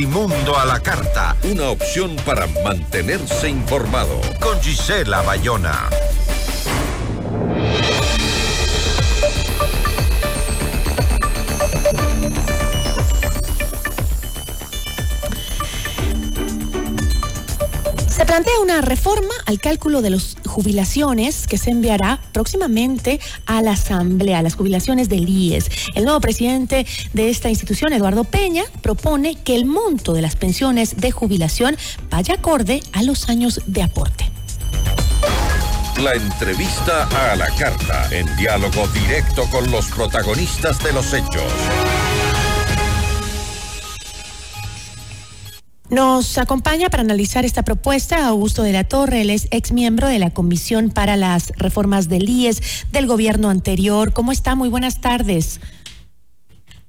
Notimundo a la carta. Una opción para mantenerse informado. Con Gisela Bayona. Plantea una reforma al cálculo de las jubilaciones que se enviará próximamente a la Asamblea, las jubilaciones del IES. El nuevo presidente de esta institución, Eduardo Peña, propone que el monto de las pensiones de jubilación vaya acorde a los años de aporte. La entrevista a la carta, en diálogo directo con los protagonistas de los hechos. Nos acompaña para analizar esta propuesta Augusto de la Torre, él es ex miembro de la Comisión para las Reformas del IES del gobierno anterior. ¿Cómo está? Muy buenas tardes.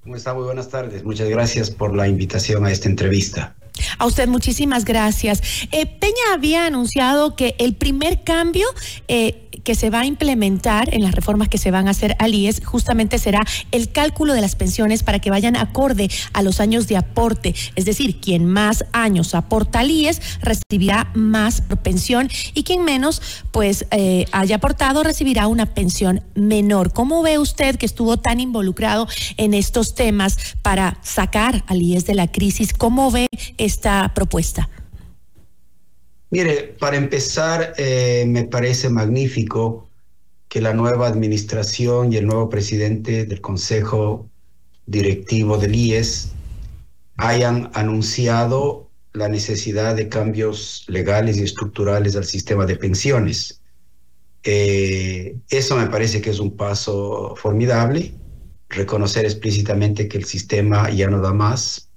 ¿Cómo está? Muy buenas tardes. Muchas gracias por la invitación a esta entrevista. A usted muchísimas gracias. Eh, Peña había anunciado que el primer cambio eh, que se va a implementar en las reformas que se van a hacer al IES justamente será el cálculo de las pensiones para que vayan acorde a los años de aporte. Es decir, quien más años aporta al IES recibirá más pensión y quien menos pues eh, haya aportado recibirá una pensión menor. ¿Cómo ve usted que estuvo tan involucrado en estos temas para sacar al IES de la crisis? ¿Cómo ve esta propuesta? Mire, para empezar, eh, me parece magnífico que la nueva administración y el nuevo presidente del Consejo Directivo del IES hayan anunciado la necesidad de cambios legales y estructurales al sistema de pensiones. Eh, eso me parece que es un paso formidable, reconocer explícitamente que el sistema ya no da más,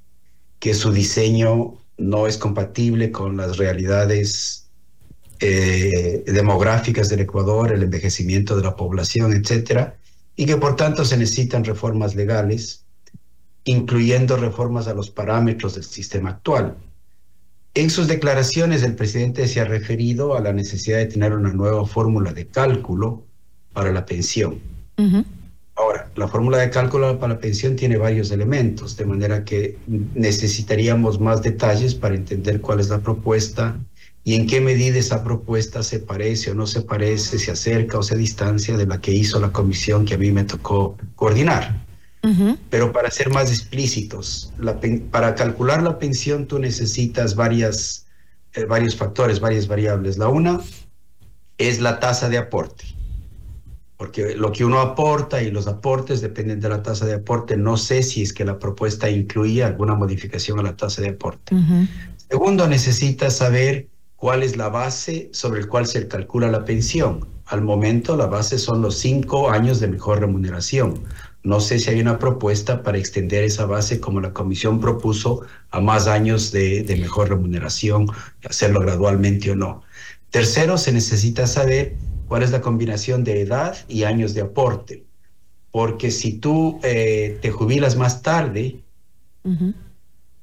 que su diseño no es compatible con las realidades eh, demográficas del Ecuador, el envejecimiento de la población, etcétera, y que por tanto se necesitan reformas legales, incluyendo reformas a los parámetros del sistema actual. En sus declaraciones, el presidente se ha referido a la necesidad de tener una nueva fórmula de cálculo para la pensión. La fórmula de cálculo para la pensión tiene varios elementos, de manera que necesitaríamos más detalles para entender cuál es la propuesta y en qué medida esa propuesta se parece o no se parece, se acerca o se distancia de la que hizo la comisión que a mí me tocó coordinar. Pero para ser más explícitos, para calcular la pensión tú necesitas varias, eh, varios factores, varias variables. La una es la tasa de aporte porque lo que uno aporta y los aportes dependen de la tasa de aporte. No sé si es que la propuesta incluía alguna modificación a la tasa de aporte. Segundo, necesita saber cuál es la base sobre el cual se calcula la pensión. Al momento, la base son los cinco años de mejor remuneración. No sé si hay una propuesta para extender esa base como la comisión propuso a más años de, de mejor remuneración, hacerlo gradualmente o no. Tercero, se necesita saber cuál es la combinación de edad y años de aporte. Porque si tú eh, te jubilas más tarde,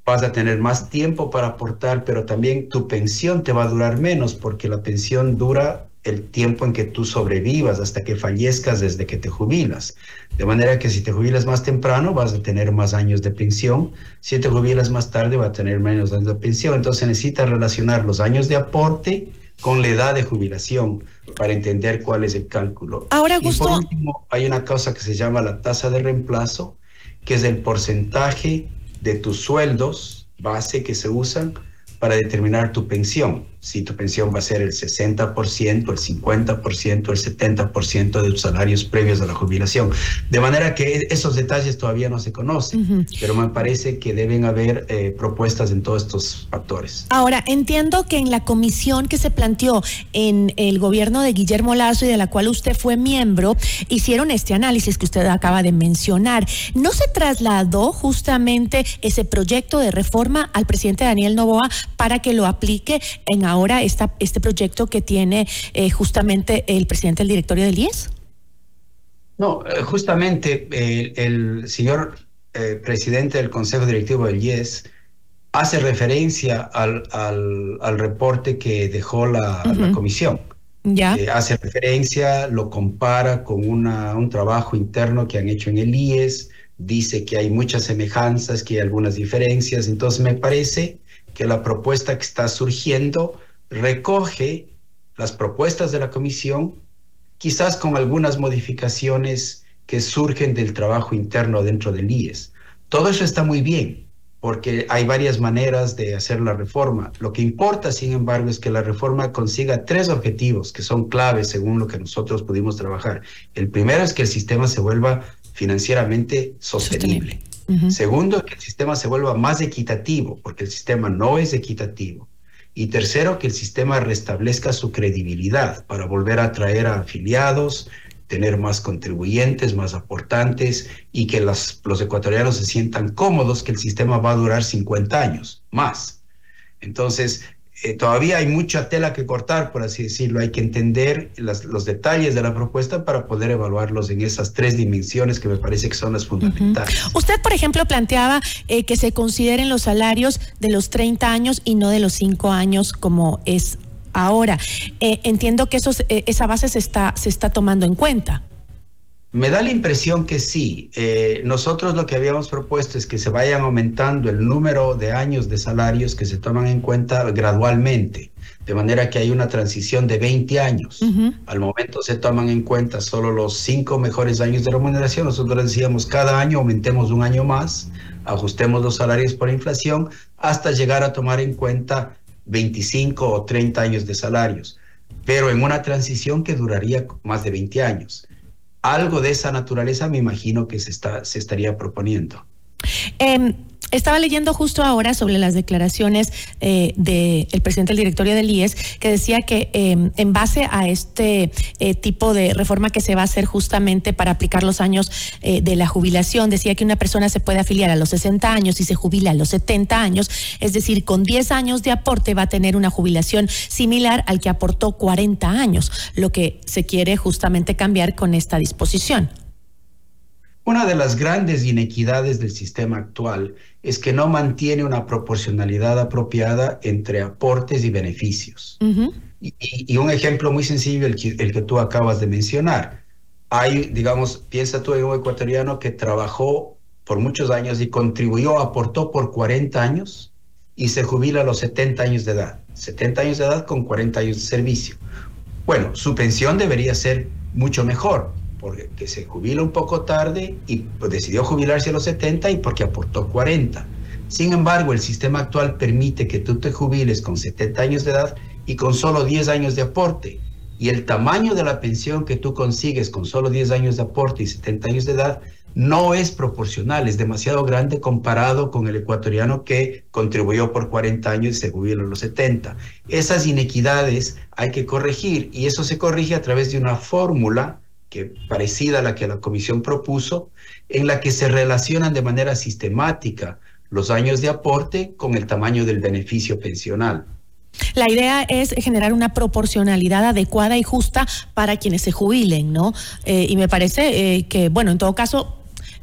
vas a tener más tiempo para aportar, pero también tu pensión te va a durar menos porque la pensión dura el tiempo en que tú sobrevivas hasta que fallezcas desde que te jubilas. De manera que si te jubilas más temprano vas a tener más años de pensión, si te jubilas más tarde va a tener menos años de pensión. Entonces necesitas relacionar los años de aporte con la edad de jubilación para entender cuál es el cálculo. Ahora, Augusto. por último, hay una cosa que se llama la tasa de reemplazo, que es el porcentaje de tus sueldos base que se usan para determinar tu pensión. Si tu pensión va a ser el 60%, el 50%, el 70% de tus salarios previos a la jubilación. De manera que esos detalles todavía no se conocen, pero me parece que deben haber eh, propuestas en todos estos factores. Ahora, entiendo que en la comisión que se planteó en el gobierno de Guillermo Lazo y de la cual usted fue miembro, hicieron este análisis que usted acaba de mencionar. ¿No se trasladó justamente ese proyecto de reforma al presidente Daniel Novoa para que lo aplique en ahora esta, este proyecto que tiene eh, justamente el presidente del directorio del IES? No, eh, justamente eh, el señor presidente del Consejo Directivo del IES hace referencia al, al, reporte que dejó la, comisión. Ya. hace referencia, lo compara con una, un trabajo interno que han hecho en el IES, dice que hay muchas semejanzas, que hay algunas diferencias. Entonces me parece que la propuesta que está surgiendo recoge las propuestas de la comisión, quizás con algunas modificaciones que surgen del trabajo interno dentro del IES. Todo eso está muy bien, porque hay varias maneras de hacer la reforma. Lo que importa, sin embargo, es que la reforma consiga tres objetivos que son claves según lo que nosotros pudimos trabajar. El primero es que el sistema se vuelva financieramente sostenible. Segundo, que el sistema se vuelva más equitativo, porque el sistema no es equitativo. Y tercero, que el sistema restablezca su credibilidad para volver a atraer a afiliados, tener más contribuyentes, más aportantes y que los ecuatorianos se sientan cómodos que el sistema va a durar 50 años más. Entonces, eh, todavía hay mucha tela que cortar, por así decirlo. Hay que entender los detalles de la propuesta para poder evaluarlos en esas tres dimensiones que me parece que son las fundamentales. Usted, por ejemplo, planteaba eh, que se consideren los salarios de los 30 años y no de los 5 años como es ahora. Eh, entiendo que esa base se está, se está tomando en cuenta. Me da la impresión que sí. Eh, nosotros lo que habíamos propuesto es que se vayan aumentando el número de años de salarios que se toman en cuenta gradualmente, de manera que hay una transición de 20 años. Al momento se toman en cuenta solo los cinco mejores años de remuneración. Nosotros decíamos cada año aumentemos un año más, ajustemos los salarios por inflación, hasta llegar a tomar en cuenta 25 o 30 años de salarios, pero en una transición que duraría más de 20 años. Algo de esa naturaleza me imagino que se, está, se estaría proponiendo. Eh, estaba leyendo justo ahora sobre las declaraciones eh, del presidente del directorio del IES, que decía que em, en base a este eh, tipo de reforma que se va a hacer justamente para aplicar los años eh, de la jubilación, decía que una persona se puede afiliar a los 60 años y se jubila a los 70 años, es decir, con 10 años de aporte va a tener una jubilación similar al que aportó 40 años, lo que se quiere justamente cambiar con esta disposición. Una de las grandes inequidades del sistema actual es que no mantiene una proporcionalidad apropiada entre aportes y beneficios. y, un ejemplo muy sencillo, el que, el que tú acabas de mencionar. Hay, digamos, piensa tú en un ecuatoriano que trabajó por muchos años y contribuyó, aportó por 40 años y se jubila a los 70 años de edad. 70 años de edad con 40 años de servicio. Bueno, su pensión debería ser mucho mejor, porque se jubila un poco tarde y decidió jubilarse a los 70 y porque aportó 40. Sin embargo, el sistema actual permite que tú te jubiles con 70 años de edad y con solo 10 años de aporte. Y el tamaño de la pensión que tú consigues con solo 10 años de aporte y 70 años de edad no es proporcional, es demasiado grande comparado con el ecuatoriano que contribuyó por 40 años y se jubiló a los 70. Esas inequidades hay que corregir y eso se corrige a través de una fórmula que parecida a la que la comisión propuso, en la que se relacionan de manera sistemática los años de aporte con el tamaño del beneficio pensional. La idea es generar una proporcionalidad adecuada y justa para quienes se jubilen, ¿no? Eh, y me parece eh, que, bueno, en todo caso,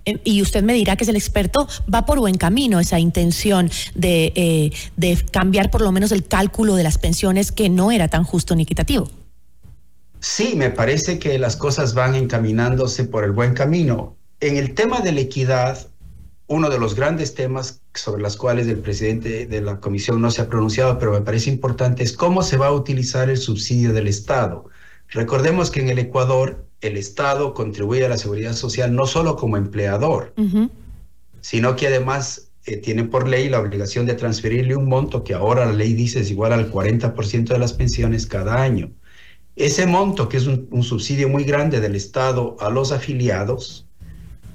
eh, y usted me dirá que es el experto, va por buen camino esa intención de, de cambiar por lo menos el cálculo de las pensiones que no era tan justo ni equitativo. Sí, me parece que las cosas van encaminándose por el buen camino. En el tema de la equidad, uno de los grandes temas sobre los cuales el presidente de la comisión no se ha pronunciado, pero me parece importante, es cómo se va a utilizar el subsidio del Estado. Recordemos que en el Ecuador el Estado contribuye a la seguridad social no solo como empleador, sino que además eh, tiene por ley la obligación de transferirle un monto que ahora la ley dice es igual al 40% de las pensiones cada año. Ese monto, que es un, subsidio muy grande del Estado a los afiliados,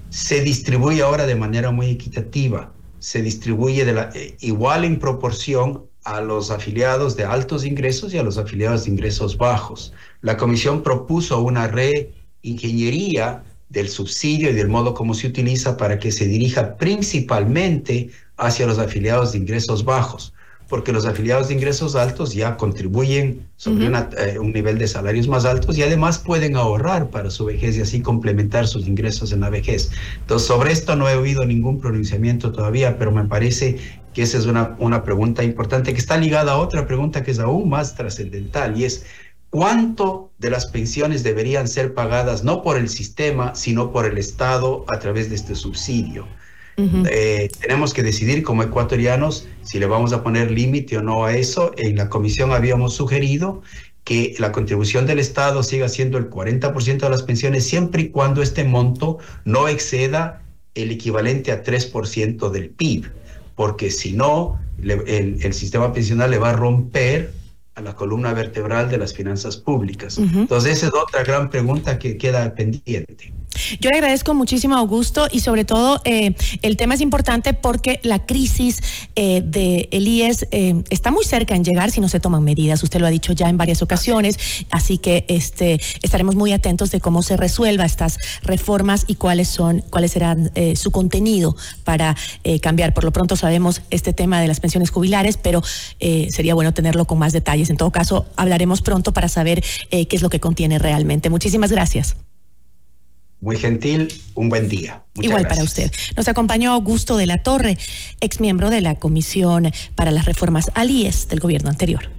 se distribuye ahora de manera muy equitativa. Se distribuye eh, igual en proporción a los afiliados de altos ingresos y a los afiliados de ingresos bajos. La comisión propuso una reingeniería del subsidio y del modo como se utiliza para que se dirija principalmente hacia los afiliados de ingresos bajos porque los afiliados de ingresos altos ya contribuyen sobre eh, un nivel de salarios más altos y además pueden ahorrar para su vejez y así complementar sus ingresos en la vejez. Entonces, sobre esto no he oído ningún pronunciamiento todavía, pero me parece que esa es una, una pregunta importante que está ligada a otra pregunta que es aún más trascendental y es cuánto de las pensiones deberían ser pagadas no por el sistema, sino por el Estado a través de este subsidio. Eh, tenemos que decidir como ecuatorianos si le vamos a poner límite o no a eso. En la comisión habíamos sugerido que la contribución del Estado siga siendo el 40% de las pensiones siempre y cuando este monto no exceda el equivalente a 3% del PIB, porque si no, el, el sistema pensional le va a romper a la columna vertebral de las finanzas públicas. Entonces, esa es otra gran pregunta que queda pendiente. Yo le agradezco muchísimo, Augusto, y sobre todo eh, el tema es importante porque la crisis eh, de el IES eh, está muy cerca en llegar si no se toman medidas. Usted lo ha dicho ya en varias ocasiones, así que este estaremos muy atentos de cómo se resuelva estas reformas y cuáles son, cuáles serán su contenido para cambiar. Por lo pronto sabemos este tema de las pensiones jubilares, pero sería bueno tenerlo con más detalles. En todo caso, hablaremos pronto para saber qué es lo que contiene realmente. Muchísimas gracias. Muy gentil, un buen día. Igual para usted. Nos acompañó Augusto de la Torre, ex miembro de la Comisión para las Reformas Alíes del gobierno anterior.